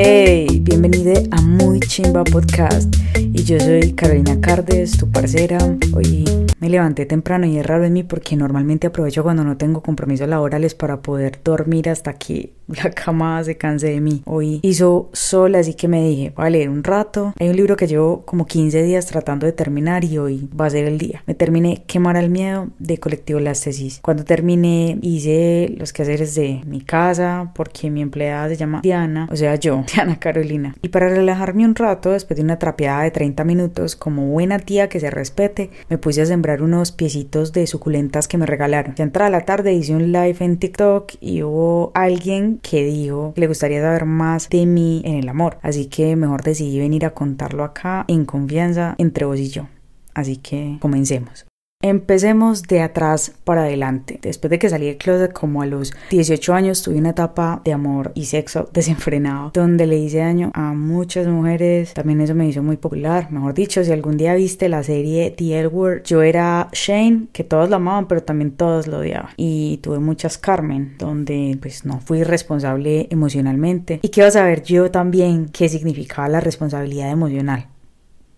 Hey, bienvenido a Muy Chimba Podcast. Y yo soy Carolina Cardes, tu parcera. Hoy me levanté temprano y es raro en mí porque normalmente aprovecho cuando no tengo compromisos laborales para poder dormir hasta que la cama se canse de mí. Hoy hizo sol, así que me dije, voy a leer un rato. Hay un libro que llevo como 15 días tratando de terminar y hoy va a ser el día. Me terminé Quemar al Miedo de Colectivo Las Tesis. Cuando terminé hice los quehaceres de mi casa porque mi empleada se llama Diana, o sea yo, Diana Carolina. Y para relajarme un rato, después de una trapeada de 30 minutos, como buena tía que se respete, me puse a sembrar unos piecitos de suculentas que me regalaron. Ya entrada la tarde hice un live en TikTok y hubo alguien que dijo le gustaría saber más de mí en el amor. Así que mejor decidí venir a contarlo acá en confianza entre vos y yo. Así que comencemos. Empecemos de atrás para adelante. Después de que salí del closet como a los 18 años tuve una etapa de amor y sexo desenfrenado donde le hice daño a muchas mujeres. También eso me hizo muy popular. Mejor dicho, si algún día viste la serie The L Word, yo era Shane, que todos lo amaban pero también todos lo odiaban. Y tuve muchas Carmen, donde pues no fui responsable emocionalmente. Y quiero saber yo también qué significaba la responsabilidad emocional.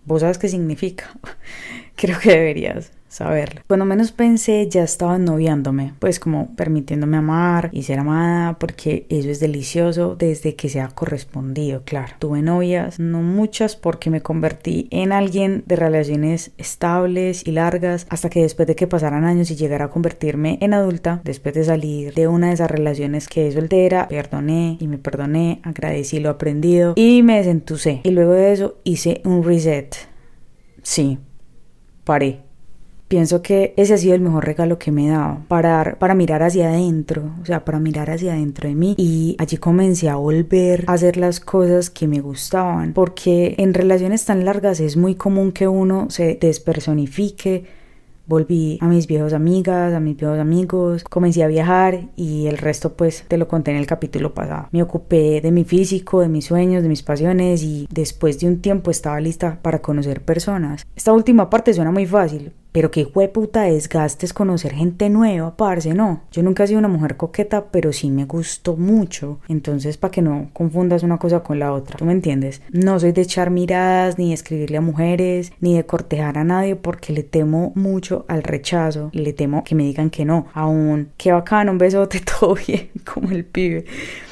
¿Vos sabes qué significa? Creo que deberías saberlo. Cuando menos pensé ya estaba noviándome, pues como permitiéndome amar y ser amada, porque eso es delicioso desde que se ha correspondido, claro. Tuve novias, no muchas porque me convertí en alguien de relaciones estables y largas, hasta que después de que pasaran años y llegara a convertirme en adulta, después de salir de una de esas relaciones que es soltera, perdoné y me perdoné, agradecí lo aprendido y me desentucé. Y luego de eso hice un reset. Sí, paré pienso que ese ha sido el mejor regalo que me he dado, para, para mirar hacia adentro, o sea, para mirar hacia adentro de mí y allí comencé a volver a hacer las cosas que me gustaban, porque en relaciones tan largas es muy común que uno se despersonifique, volví a mis viejos amigas, a mis viejos amigos, comencé a viajar y el resto pues te lo conté en el capítulo pasado. Me ocupé de mi físico, de mis sueños, de mis pasiones y después de un tiempo estaba lista para conocer personas. Esta última parte suena muy fácil, pero qué puta desgaste es conocer gente nueva, parce, no. Yo nunca he sido una mujer coqueta, pero sí me gustó mucho. Entonces, para que no confundas una cosa con la otra, ¿tú me entiendes? No soy de echar miradas, ni de escribirle a mujeres, ni de cortejar a nadie, porque le temo mucho al rechazo. Le temo que me digan que no. Aún, qué bacano, un besote, todo bien, como el pibe.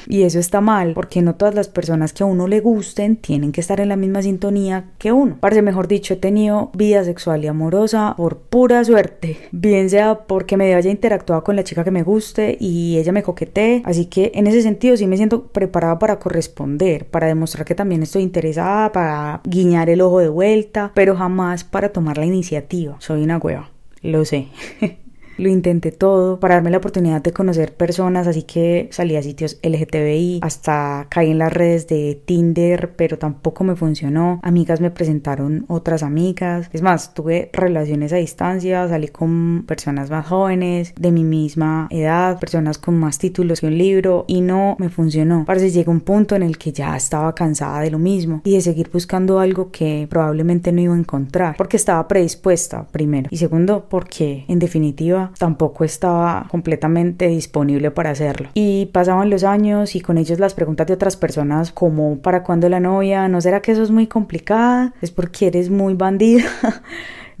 Y eso está mal, porque no todas las personas que a uno le gusten tienen que estar en la misma sintonía que uno. Parece mejor dicho, he tenido vida sexual y amorosa pura suerte. Bien sea porque me haya interactuado con la chica que me guste y ella me coquetee. Así que en ese sentido sí me siento preparada para corresponder, para demostrar que también estoy interesada, para guiñar el ojo de vuelta, pero jamás para tomar la iniciativa. Soy una hueva. Lo sé. lo intenté todo para darme la oportunidad de conocer personas, así que salí a sitios LGTBI, hasta caí en las redes de Tinder, pero tampoco me funcionó. Amigas me presentaron otras amigas, es más, tuve relaciones a distancia, salí con personas más jóvenes, de mi misma edad, personas con más títulos que un libro y no me funcionó. Parece llegó un punto en el que ya estaba cansada de lo mismo y de seguir buscando algo que probablemente no iba a encontrar, porque estaba predispuesta primero y segundo porque en definitiva tampoco estaba completamente disponible para hacerlo. Y pasaban los años y con ellos las preguntas de otras personas como ¿para cuándo la novia? ¿No será que eso es muy complicada? ¿Es porque eres muy bandida?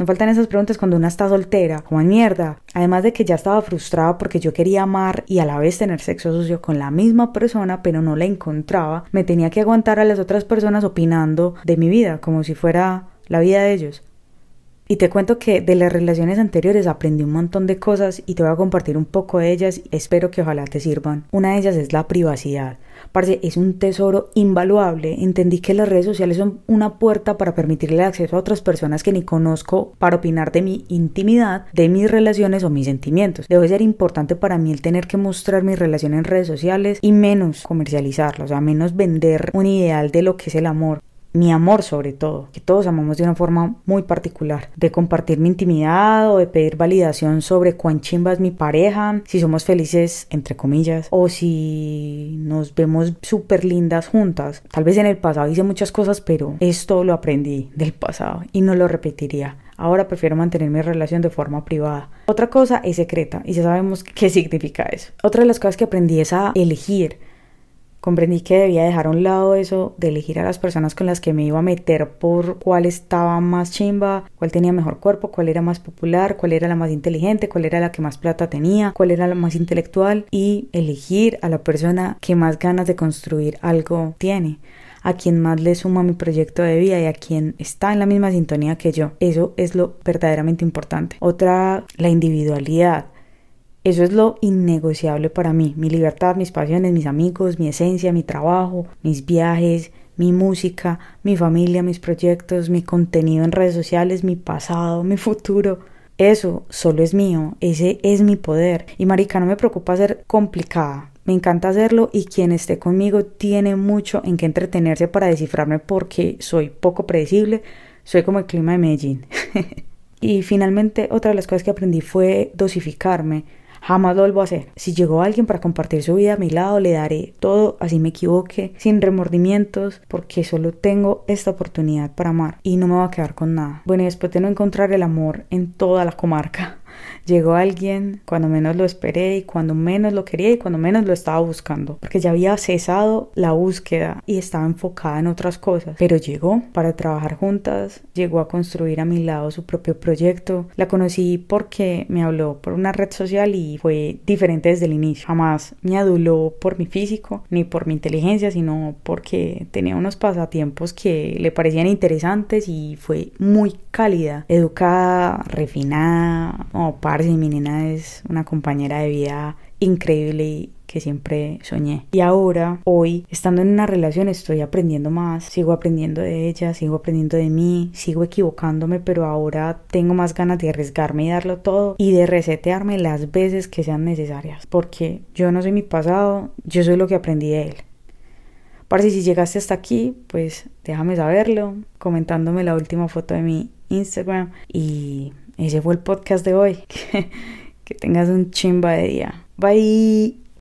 No faltan esas preguntas cuando una está soltera, como mierda. Además de que ya estaba frustrada porque yo quería amar y a la vez tener sexo sucio con la misma persona, pero no la encontraba, me tenía que aguantar a las otras personas opinando de mi vida, como si fuera la vida de ellos. Y te cuento que de las relaciones anteriores aprendí un montón de cosas y te voy a compartir un poco de ellas. Espero que ojalá te sirvan. Una de ellas es la privacidad. Parce, es un tesoro invaluable. Entendí que las redes sociales son una puerta para permitirle acceso a otras personas que ni conozco para opinar de mi intimidad, de mis relaciones o mis sentimientos. Debe ser importante para mí el tener que mostrar mi relación en redes sociales y menos comercializarla, o sea, menos vender un ideal de lo que es el amor mi amor sobre todo, que todos amamos de una forma muy particular, de compartir mi intimidad o de pedir validación sobre cuán chimba es mi pareja, si somos felices, entre comillas, o si nos vemos súper lindas juntas. Tal vez en el pasado hice muchas cosas, pero esto lo aprendí del pasado y no lo repetiría. Ahora prefiero mantener mi relación de forma privada. Otra cosa es secreta y ya sabemos qué significa eso. Otra de las cosas que aprendí es a elegir Comprendí que debía dejar a un lado eso de elegir a las personas con las que me iba a meter por cuál estaba más chimba, cuál tenía mejor cuerpo, cuál era más popular, cuál era la más inteligente, cuál era la que más plata tenía, cuál era la más intelectual y elegir a la persona que más ganas de construir algo tiene a quien más le suma mi proyecto de vida y a quien está en la misma sintonía que yo. Eso es lo verdaderamente importante. Otra, la individualidad. Eso es lo innegociable para mí, mi libertad, mis pasiones, mis amigos, mi esencia, mi trabajo, mis viajes, mi música, mi familia, mis proyectos, mi contenido en redes sociales, mi pasado, mi futuro. Eso solo es mío, ese es mi poder. Y marica, no me preocupa ser complicada. Me encanta hacerlo y quien esté conmigo tiene mucho en que entretenerse para descifrarme porque soy poco predecible, soy como el clima de Medellín. y finalmente otra de las cosas que aprendí fue dosificarme Jamás lo vuelvo a hacer. Si llegó alguien para compartir su vida a mi lado, le daré todo, así me equivoque, sin remordimientos, porque solo tengo esta oportunidad para amar y no me va a quedar con nada. Bueno, y después de no encontrar el amor en toda la comarca, Llegó alguien cuando menos lo esperé y cuando menos lo quería y cuando menos lo estaba buscando, porque ya había cesado la búsqueda y estaba enfocada en otras cosas. Pero llegó para trabajar juntas, llegó a construir a mi lado su propio proyecto. La conocí porque me habló por una red social y fue diferente desde el inicio. Jamás me aduló por mi físico ni por mi inteligencia, sino porque tenía unos pasatiempos que le parecían interesantes y fue muy cálida, educada, refinada, oh, parce, mi nena es una compañera de vida increíble y que siempre soñé. Y ahora, hoy, estando en una relación, estoy aprendiendo más, sigo aprendiendo de ella, sigo aprendiendo de mí, sigo equivocándome, pero ahora tengo más ganas de arriesgarme y darlo todo y de resetearme las veces que sean necesarias, porque yo no soy mi pasado, yo soy lo que aprendí de él. Parce, si llegaste hasta aquí, pues déjame saberlo, comentándome la última foto de mi Instagram y ese fue el podcast de hoy. que tengas un chimba de día. Bye.